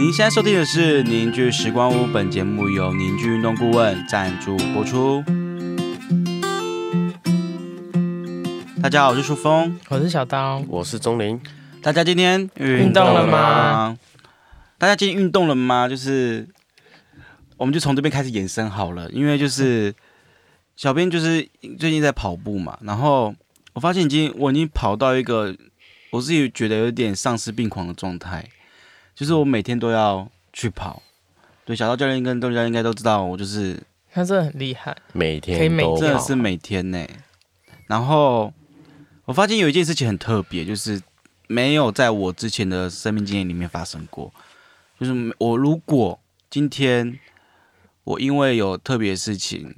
您现在收听的是《凝聚时光屋》，本节目由凝聚运动顾问赞助播出。大家好，我是舒峰，我是小刀，我是钟林。大家今天运动了吗？大家今天运动了吗？就是，我们就从这边开始延伸好了，因为就是小编就是最近在跑步嘛，然后我发现已经我已经跑到一个我自己觉得有点丧失病狂的状态，就是我每天都要去跑。对，小道教练跟豆教练应该都知道，我就是他真的很厉害，每天可以每天真的是每天呢、然后我发现有一件事情很特别，就是没有在我之前的生命经验里面发生过。就是我如果今天我因为有特别事情，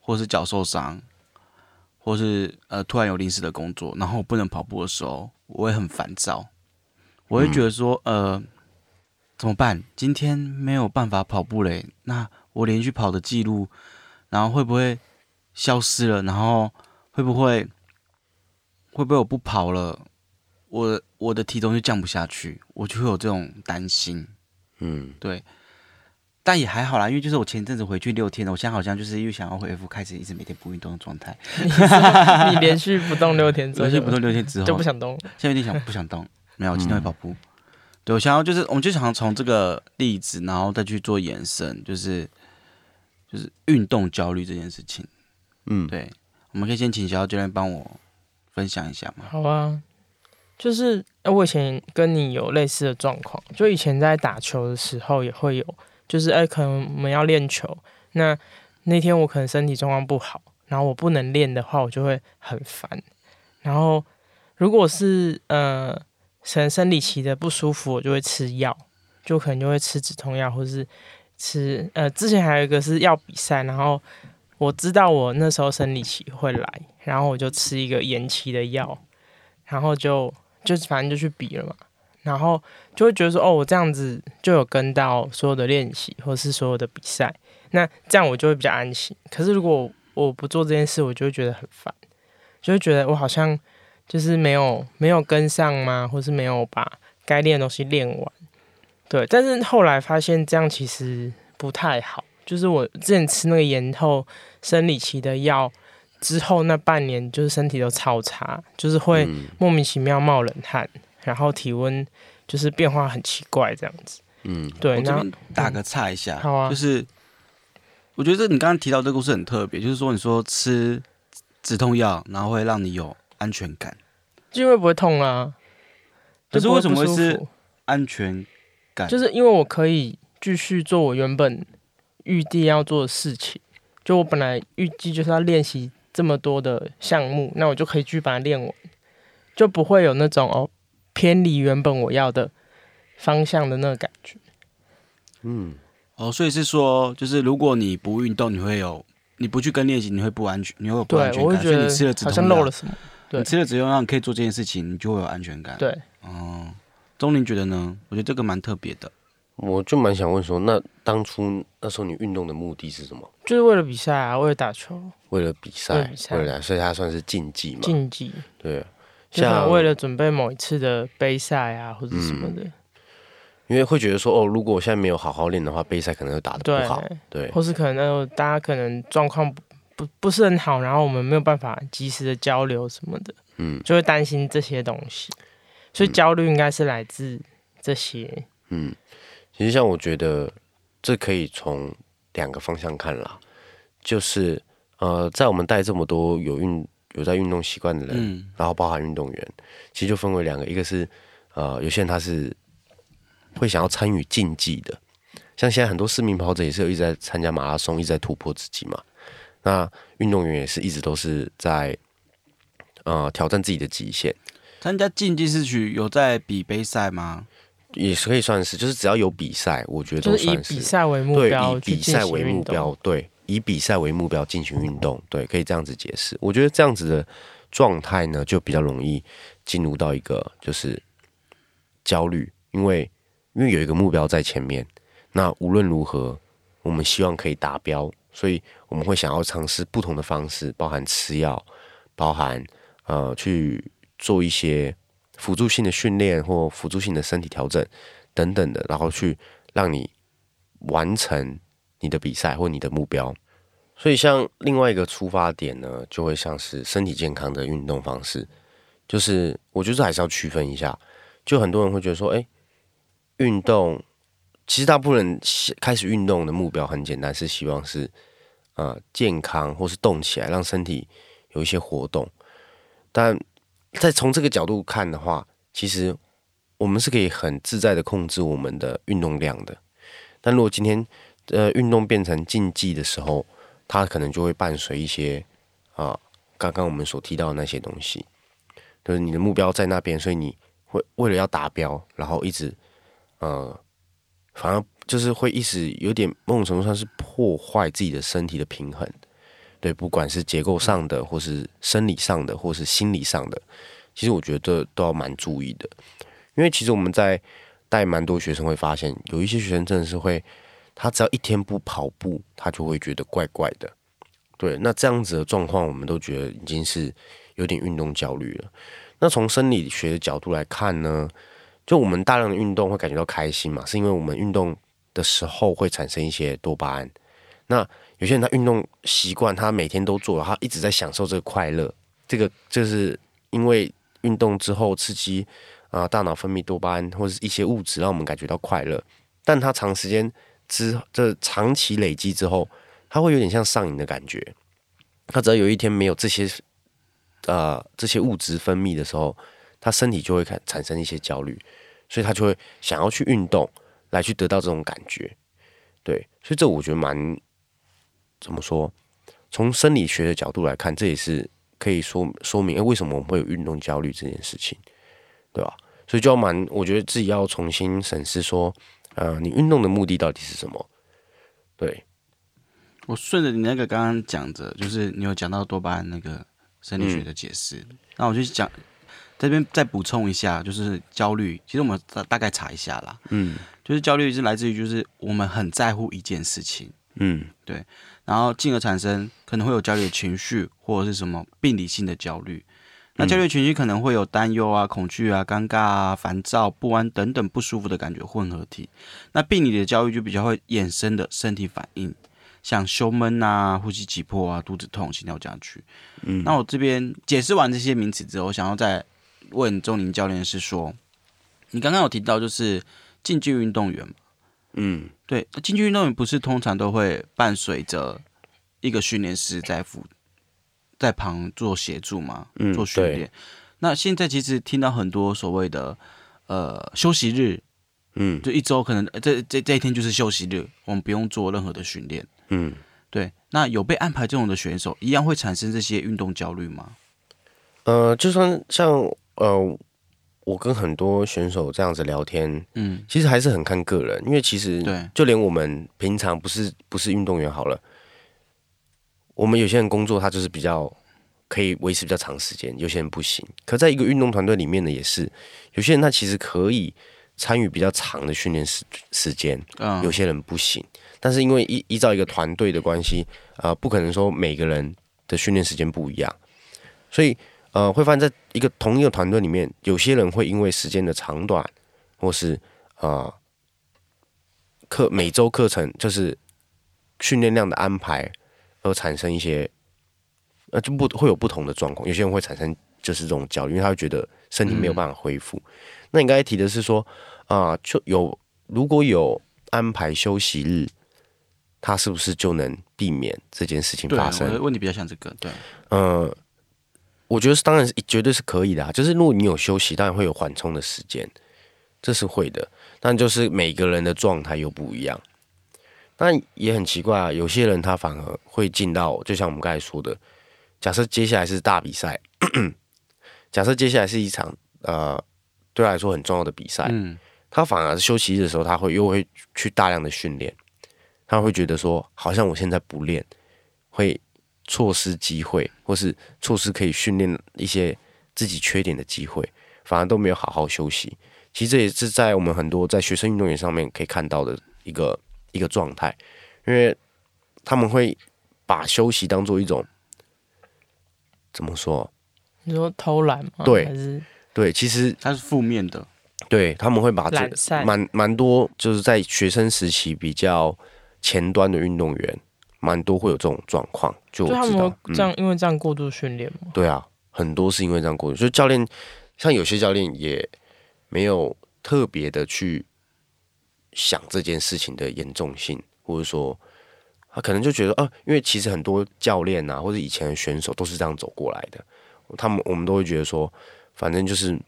或是脚受伤，或是呃突然有临时的工作，然后我不能跑步的时候，我会很烦躁，我会觉得说，呃，怎么办？今天没有办法跑步嘞，那我连续跑的记录，然后会不会消失了？然后会不会会不会我不跑了，我我的体重就降不下去，我就会有这种担心。嗯，对，但也还好啦，因为就是我前阵子回去六天了，我现在好像就是又想要恢复开始一直每天不运动的状态，你连续不动六天之后 连续不动六天之后就不想动，现在有点想不想动，没有，我今天会跑步。对，我想要就是，我们就想要从这个例子，然后再去做延伸，就是就是运动焦虑这件事情。嗯，对，我们可以先请小教练帮我分享一下吗。好啊。就是呃我以前跟你有类似的状况，就以前在打球的时候也会有，就是哎、可能我们要练球，那那天我可能身体状况不好，然后我不能练的话，我就会很烦。然后如果是呃生生理期的不舒服，我就会吃药，就可能就会吃止痛药，或是吃呃之前还有一个是要比赛，然后我知道我那时候生理期会来，然后我就吃一个延期的药，然后就就反正就去比了嘛，然后就会觉得说哦，我这样子就有跟到所有的练习或是所有的比赛，那这样我就会比较安心。可是如果我不做这件事，我就会觉得很烦，就会觉得我好像就是没有没有跟上吗，或是没有把该练的东西练完。对，但是后来发现这样其实不太好，就是我之前吃那个延后生理期的药之后，那半年就是身体都超差，就是会嗯莫名其妙冒冷汗，然后体温就是变化很奇怪这样子。嗯，对，那边打个岔一下，好啊就是我觉得你刚刚提到这个故事很特别，就是说你说吃止痛药，然后会让你有安全感，就因为不会痛啊。可是为什么会是安全感？就是因为我可以继续做我原本预定要做的事情，就我本来预计就是要练习这么多的项目，那我就可以继续把它练完，就不会有那种哦偏离原本我要的方向的那个感觉。嗯，哦，所以是说，就是如果你不运动，你会有你不去跟练习，你会不安全，你会有不安，全感。我会觉所以你吃了止得好像漏了什么。对你吃了止痛药，你可以做这件事情，你就会有安全感。，对，嗯，钟林觉得呢？我觉得这个蛮特别的。我就蛮想问说，那当初那时候你运动的目的是什么？就是为了比赛啊，为了打球为了比为赛了比，赛为了所以它算是竞技嘛？竞技，对，像为了准备某一次的杯赛啊，或者什么的。因为会觉得说，哦，如果我现在没有好好练的话，杯赛可能会打得不好。对，或是可能呃大家可能状况不不不是很好，然后我们没有办法及时的交流什么的，嗯。就会担心这些东西，所以焦虑应该是来自这些。嗯，其实像我觉得这可以从两个方向看啦，就是呃，在我们带这么多有运有在运动习惯的人，嗯，然后包含运动员，其实就分为两个，一个是呃，有些人他是会想要参与竞技的，像现在很多市民跑者也是有一直在参加马拉松，一直在突破自己嘛。那运动员也是一直都是在呃挑战自己的极限，参加竞技是去有在比杯赛吗？也是可以算是，就是只要有比赛，我觉得就是以都算是比赛为目对，标比赛为目标，对，以比赛为目标进行运动，对，可以这样子解释。我觉得这样子的状态呢，就比较容易进入到一个就是焦虑，因为因为有一个目标在前面，那无论如何，我们希望可以达标，所以我们会想要尝试不同的方式，包含吃药，包含呃去做一些辅助性的训练或辅助性的身体调整等等的，然后去让你完成你的比赛或你的目标。所以，像另外一个出发点呢，就会像是身体健康的运动方式，就是我觉得还是要区分一下。就很多人会觉得说，哎，运动其实大部分人开始运动的目标很简单，是希望是呃健康或是动起来，让身体有一些活动。但在从这个角度看的话，其实我们是可以很自在的控制我们的运动量的。但如果今天呃运动变成竞技的时候，它可能就会伴随一些啊，刚刚我们所提到的那些东西，就是你的目标在那边，所以你会为了要达标，然后一直呃，反而就是会一直有点某种程度上是破坏自己的身体的平衡，对，不管是结构上的，或是生理上的，或是心理上的，其实我觉得都要蛮注意的，因为其实我们在带蛮多学生会发现，有一些学生真的是会。他只要一天不跑步，他就会觉得怪怪的。对，那这样子的状况，我们都觉得已经是有点运动焦虑了。那从生理学的角度来看呢，就我们大量的运动会感觉到开心嘛，是因为我们运动的时候会产生一些多巴胺。那有些人他运动习惯，他每天都做，他一直在享受这个快乐。这个就是因为运动之后刺激啊，大脑分泌多巴胺或者一些物质，让我们感觉到快乐。但他长时间之这长期累积之后，他会有点像上瘾的感觉。他只要有一天没有这些呃这些物质分泌的时候，他身体就会产产生一些焦虑，所以他就会想要去运动来去得到这种感觉。对，所以这我觉得蛮怎么说？从生理学的角度来看，这也是可以说说明，哎，为什么我们会有运动焦虑这件事情，对吧？所以就要蛮，我觉得自己要重新审视说。呃，你运动的目的到底是什么？对，我顺着你那个刚刚讲着，就是你有讲到多巴胺那个生理学的解释，那我就讲这边再补充一下，就是焦虑。其实我们大大概查一下啦，嗯，就是焦虑是来自于就是我们很在乎一件事情，嗯，对，然后进而产生可能会有焦虑的情绪或者是什么病理性的焦虑。那焦虑情绪可能会有担忧啊、恐惧啊、尴尬啊、烦躁、不安等等不舒服的感觉混合体。那病理的焦虑就比较会衍生的身体反应，像胸闷啊、呼吸急迫啊、肚子痛、心跳加剧。嗯，那我这边解释完这些名词之后，我想要再问钟林教练是说，你刚刚有提到就是竞技运动员嘛？嗯，对，竞技运动员不是通常都会伴随着一个训练师在辅。在旁做协助嘛，做训练。那现在其实听到很多所谓的呃休息日，嗯，就一周可能这这这一天就是休息日，我们不用做任何的训练。嗯，对。那有被安排这种的选手，一样会产生这些运动焦虑吗？呃，就算像呃，我跟很多选手这样子聊天，嗯，其实还是很看个人，因为其实对，就连我们平常不是不是运动员好了。我们有些人工作，他就是比较可以维持比较长时间，有些人不行。可在一个运动团队里面呢，也是有些人他其实可以参与比较长的训练时时间，嗯有些人不行。但是因为依依照一个团队的关系，呃，不可能说每个人的训练时间不一样，所以呃，会发现在一个同一个团队里面，有些人会因为时间的长短，或是呃课每周课程就是训练量的安排。而产生一些，呃，就不会有不同的状况。有些人会产生就是这种焦虑，因为他会觉得身体没有办法恢复。那你刚才提的是说，啊，就有如果有安排休息日，他是不是就能避免这件事情发生？问题比较像这个，对，呃，我觉得是，当然是绝对是可以的啊。就是如果你有休息，当然会有缓冲的时间，这是会的。但就是每个人的状态又不一样。那也很奇怪啊，有些人他反而会进到，就像我们刚才说的，假设接下来是大比赛，假设接下来是一场呃对他来说很重要的比赛，嗯，他反而是休息日的时候，他会又会去大量的训练，他会觉得说，好像我现在不练，会错失机会，或是错失可以训练一些自己缺点的机会，反而都没有好好休息。其实这也是在我们很多在学生运动员上面可以看到的一个。一个状态，因为他们会把休息当做一种怎么说？你说偷懒吗？对，对，其实它是负面的。对他们会把这懒散蛮蛮多，就是在学生时期比较前端的运动员，蛮多会有这种状况。就就他们我知道，这样，因为这样过度训练嘛。对啊，很多是因为这样过度，所以教练，像有些教练也没有特别的去想这件事情的严重性，或者说他可能就觉得，啊，因为其实很多教练啊，或者以前的选手都是这样走过来的。他们我们都会觉得说，反正就是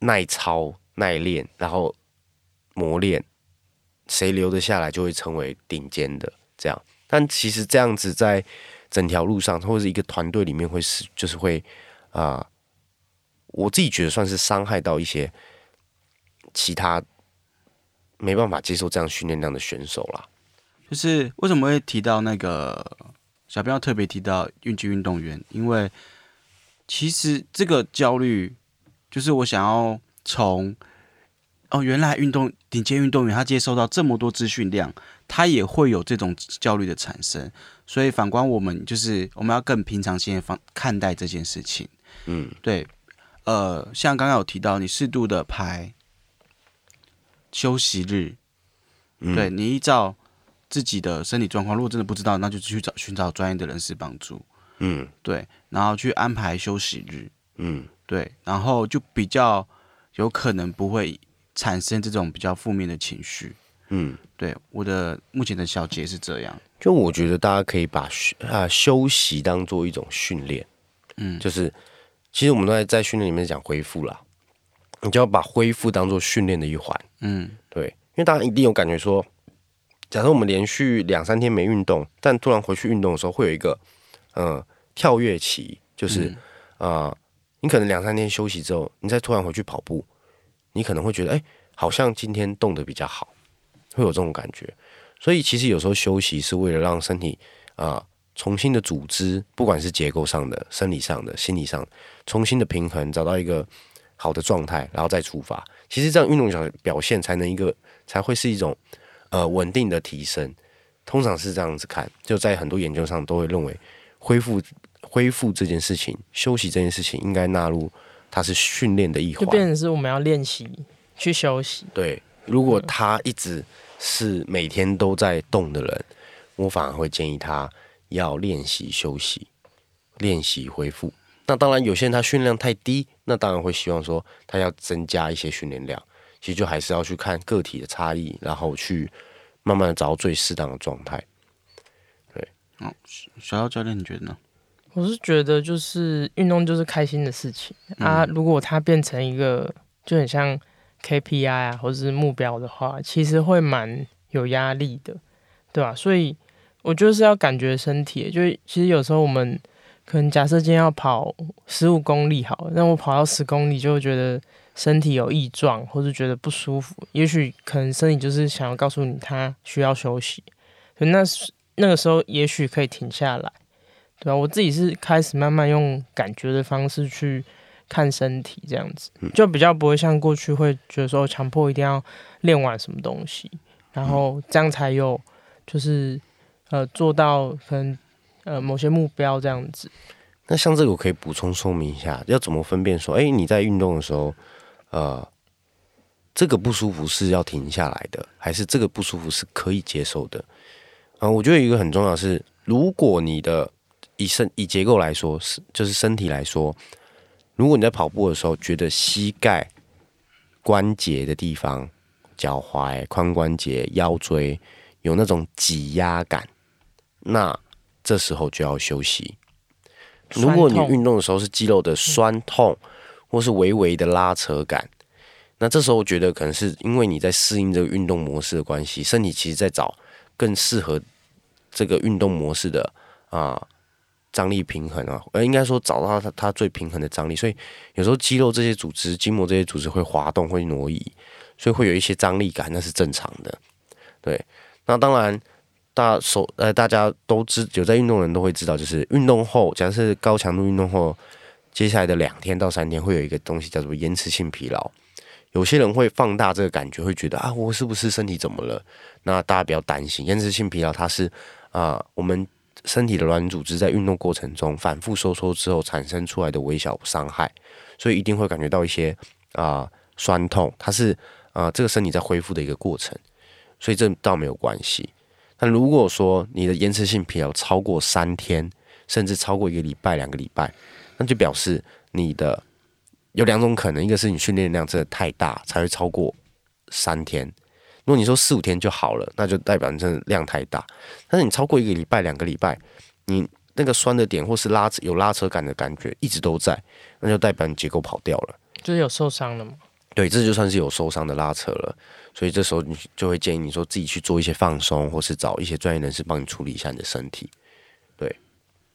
耐操、耐练，然后磨练，谁留得下来就会成为顶尖的这样。但其实这样子在整条路上，或者是一个团队里面会是就是会啊、我自己觉得算是伤害到一些其他没办法接受这样训练量的选手啦。就是为什么会提到那个小编要特别提到运击运动员？因为其实这个焦虑，就是我想要从哦，原来运动顶尖运动员他接收到这么多资讯量，他也会有这种焦虑的产生。所以反观我们，就是我们要更平常心的方看待这件事情。嗯，对，呃，像刚刚有提到，你适度的排休息日，嗯对你依照自己的身体状况，如果真的不知道，那就去找寻找专业的人士帮助。嗯对，然后去安排休息日，嗯对，然后就比较有可能不会产生这种比较负面的情绪。嗯，对，我的目前的小结是这样。就我觉得大家可以把休啊休息当做一种训练，嗯，就是其实我们都在在训练里面讲恢复啦，你就要把恢复当做训练的一环。嗯对，因为大家一定有感觉说，假设我们连续两三天没运动，但突然回去运动的时候，会有一个呃跳跃期，就是呃你可能两三天休息之后，你再突然回去跑步，你可能会觉得，哎、好像今天动得比较好，会有这种感觉。所以其实有时候休息是为了让身体啊、重新的组织，不管是结构上的、生理上的、心理上，重新的平衡，找到一个好的状态，然后再出发。其实这样运动表表现才能一个才会是一种呃稳定的提升。通常是这样子看，就在很多研究上都会认为恢复恢复这件事情、休息这件事情应该纳入它是训练的一环就。变成是我们要练习去休息。对，如果他一直是每天都在动的人，我反而会建议他要练习休息，练习恢复。那当然，有些人他训练量太低，那当然会希望说他要增加一些训练量。其实就还是要去看个体的差异，然后去慢慢的找到最适当的状态。对，嗯小姚教练，你觉得呢？我是觉得就是运动就是开心的事情、啊，如果它变成一个就很像 KPI 啊或者是目标的话，其实会蛮有压力的，对吧？所以我就是要感觉身体，就是其实有时候我们可能假设今天要跑十五公里好了，那我跑到十公里就会觉得身体有异状，或是觉得不舒服，也许可能身体就是想要告诉你它需要休息，所以那那个时候也许可以停下来。对啊，我自己是开始慢慢用感觉的方式去看身体，这样子就比较不会像过去会觉得说强迫一定要练完什么东西，然后这样才有就是呃做到可能呃某些目标这样子。那像这个，我可以补充说明一下，要怎么分辨说，哎、你在运动的时候，呃，这个不舒服是要停下来的，还是这个不舒服是可以接受的？啊、我觉得一个很重要的是，如果你的以身以结构来说，是就是身体来说，如果你在跑步的时候觉得膝盖关节的地方、脚踝、髋关节、腰椎有那种挤压感，那这时候就要休息。如果你运动的时候是肌肉的酸痛，或是微微的拉扯感，那这时候我觉得可能是因为你在适应这个运动模式的关系，身体其实在找更适合这个运动模式的啊、张力平衡啊，呃，应该说找到它它最平衡的张力，所以有时候肌肉这些组织、筋膜这些组织会滑动、会挪移，所以会有一些张力感，那是正常的。对，那当然。大手呃，大家都知有在运动的人都会知道，就是运动后，假设高强度运动后，接下来的两天到三天会有一个东西叫做延迟性疲劳。有些人会放大这个感觉，会觉得啊，我是不是身体怎么了？那大家不要担心，延迟性疲劳它是啊、我们身体的软组织在运动过程中反复收缩之后产生出来的微小伤害，所以一定会感觉到一些啊、酸痛，它是呃这个身体在恢复的一个过程，所以这倒没有关系。但如果说你的延迟性疲劳超过三天，甚至超过一个礼拜、两个礼拜，那就表示你的有两种可能，一个是你训练量真的太大，才会超过三天。如果你说四五天就好了，那就代表你真的量太大。但是你超过一个礼拜、两个礼拜，你那个酸的点或是拉扯有拉扯感的感觉一直都在，那就代表你结构跑掉了。就是有受伤了吗。对，这就算是有受伤的拉扯了。所以这时候你就会建议你说自己去做一些放松，或是找一些专业人士帮你处理一下你的身体。对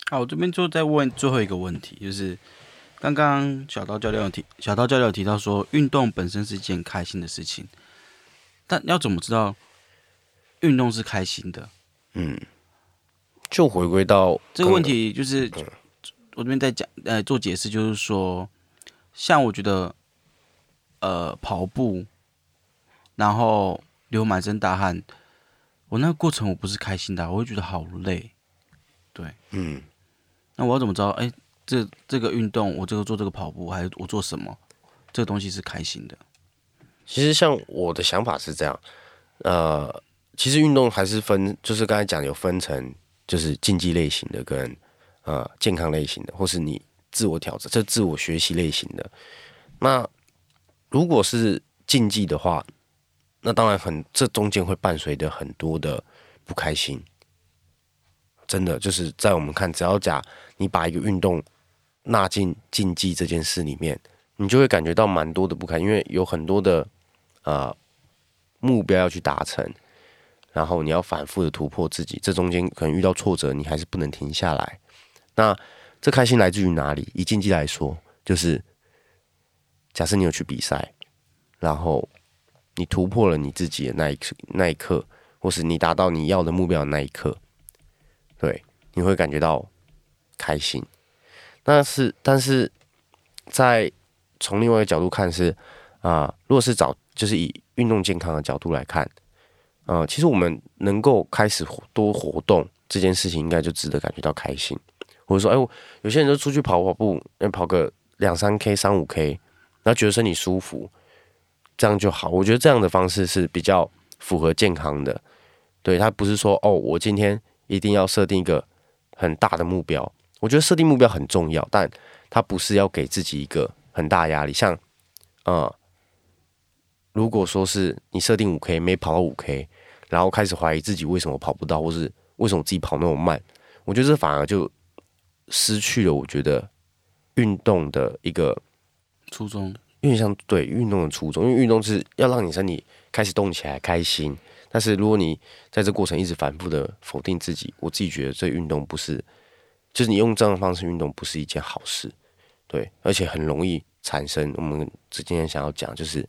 好，我这边就再问最后一个问题，就是刚刚小刀教练有提，小刀教练有提到说，运动本身是一件开心的事情，但要怎么知道运动是开心的？嗯，就回归到这个问题，就是我这边在讲，呃，做解释，就是说，像我觉得，呃，跑步，然后流满身大汗，我那个过程我不是开心的，我会觉得好累。对，嗯，那我要怎么知道？哎，这这个运动，我这个做这个跑步，还是我做什么，这个东西是开心的？其实像我的想法是这样，呃，其实运动还是分，就是刚才讲有分成，就是竞技类型的跟呃健康类型的，或是你自我挑战，这自我学习类型的。那如果是竞技的话，那当然很，这中间会伴随着很多的不开心。真的就是在我们看，只要讲你把一个运动纳进竞技这件事里面，你就会感觉到蛮多的不开心，因为有很多的呃目标要去达成，然后你要反复的突破自己，这中间可能遇到挫折，你还是不能停下来。那这开心来自于哪里？以竞技来说，就是假设你有去比赛，然后你突破了你自己的那一，那一刻，或是你达到你要的目标的那一刻。对，你会感觉到开心，但是，但是在从另外一个角度看是啊，如果是找就是以运动健康的角度来看，呃，其实我们能够开始多活动这件事情，应该就值得感觉到开心。或者说，哎，我有些人就出去跑跑步，跑个两三 K、三五 K，然后觉得身体舒服，这样就好。我觉得这样的方式是比较符合健康的。对他不是说哦，我今天。一定要设定一个很大的目标，我觉得设定目标很重要，但它不是要给自己一个很大压力。像，呃，如果说是你设定五 K 没跑到五 K，然后开始怀疑自己为什么跑不到，或是为什么自己跑那么慢，我觉得这反而就失去了我觉得运动的一个初衷，有点像对运动的初衷，因为运动是要让你身体开始动起来，开心。但是如果你在这过程一直反复的否定自己，我自己觉得这运动不是，就是你用这样的方式运动不是一件好事，对，而且很容易产生我们今天想要讲就是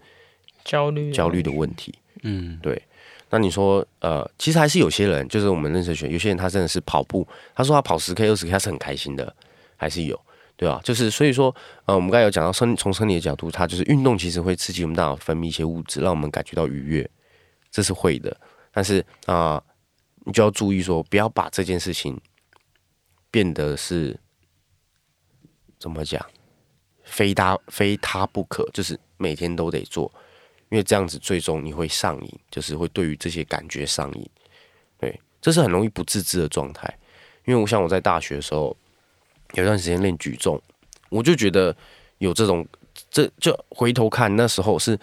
焦虑焦虑的问题，嗯，对。那你说呃，其实还是有些人，就是我们认识学有些人他真的是跑步，他说他跑十 K 二十 K 他是很开心的，还是有，对吧？就是所以说呃，我们刚才有讲到生从生理的角度，它就是运动其实会刺激我们大脑分泌一些物质，让我们感觉到愉悦。这是会的，但是啊，你就要注意说，不要把这件事情变得是怎么讲，非他非他不可，就是每天都得做，因为这样子最终你会上瘾，就是会对于这些感觉上瘾。对，这是很容易不自知的状态。因为我像我在大学的时候，有段时间练举重，我就觉得有这种，这就回头看那时候是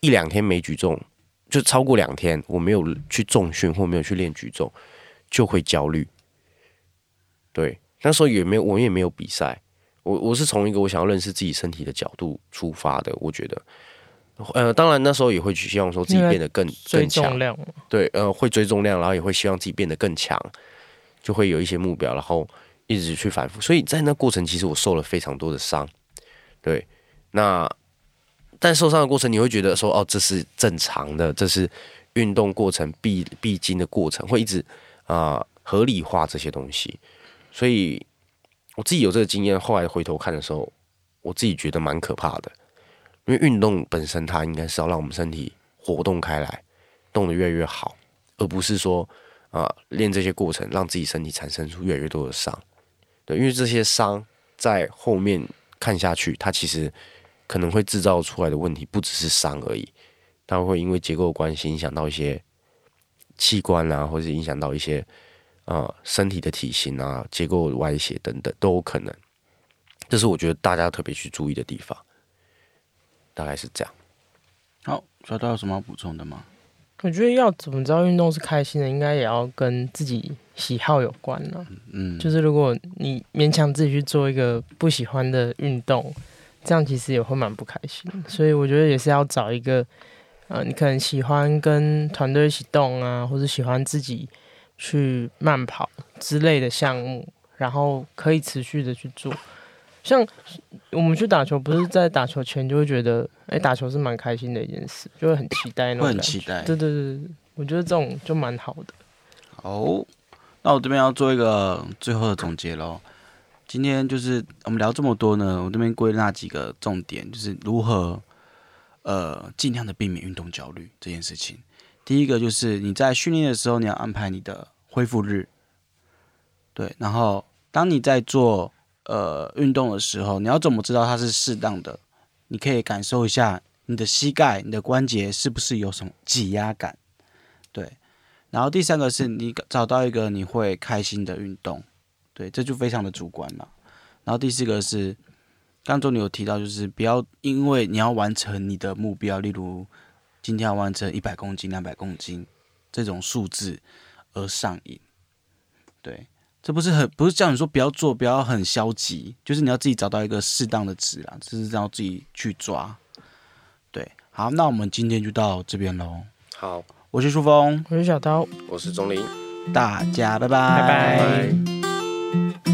一两天没举重。就超过两天，我没有去重训或没有去练举重，就会焦虑。对，那时候也没有，我也没有比赛。我我是从一个我想要认识自己身体的角度出发的。我觉得，呃，当然那时候也会去希望说自己变得更更强。对，呃，会追重量，然后也会希望自己变得更强，就会有一些目标，然后一直去反复。所以在那过程，其实我受了非常多的伤。对，那。但受伤的过程，你会觉得说，哦，这是正常的，这是运动过程必必经的过程，会一直啊合理化这些东西。所以我自己有这个经验，后来回头看的时候，我自己觉得蛮可怕的。因为运动本身，它应该是要让我们身体活动开来，动得越来越好，而不是说啊练这些过程让自己身体产生出越来越多的伤。对，因为这些伤在后面看下去，它其实。可能会制造出来的问题不只是伤而已，它会因为结构关系影响到一些器官啊，或者影响到一些呃身体的体型啊、结构歪斜等等都有可能。这是我觉得大家特别去注意的地方，大概是这样。好，小到有什么要补充的吗？我觉得要怎么知道运动是开心的，应该也要跟自己喜好有关呢。嗯，就是如果你勉强自己去做一个不喜欢的运动，这样其实也会蛮不开心。所以我觉得也是要找一个，呃，你可能喜欢跟团队一起动啊，或者喜欢自己去慢跑之类的项目，然后可以持续的去做。像我们去打球，不是在打球前就会觉得，哎，打球是蛮开心的一件事，就会很期待那种会很期待。对对对对，我觉得这种就蛮好的。哦，那我这边要做一个最后的总结喽。今天就是我们聊这么多呢，我这边归纳几个重点，就是如何呃尽量的避免运动焦虑这件事情。第一个就是你在训练的时候，你要安排你的恢复日，对，然后当你在做呃运动的时候，你要怎么知道它是适当的？你可以感受一下你的膝盖、你的关节是不是有什么挤压感，对。然后第三个是你找到一个你会开心的运动，对，这就非常的主观了。然后第四个是，刚中你有提到，就是不要因为你要完成你的目标，例如今天要完成一百公斤、两百公斤这种数字而上瘾。对，这不是很不是叫你说不要做，不要很消极，就是你要自己找到一个适当的值啊，这是要自己去抓。对，好，那我们今天就到这边喽。好，我是舒峰。我是小刀。我是钟林。大家拜拜拜拜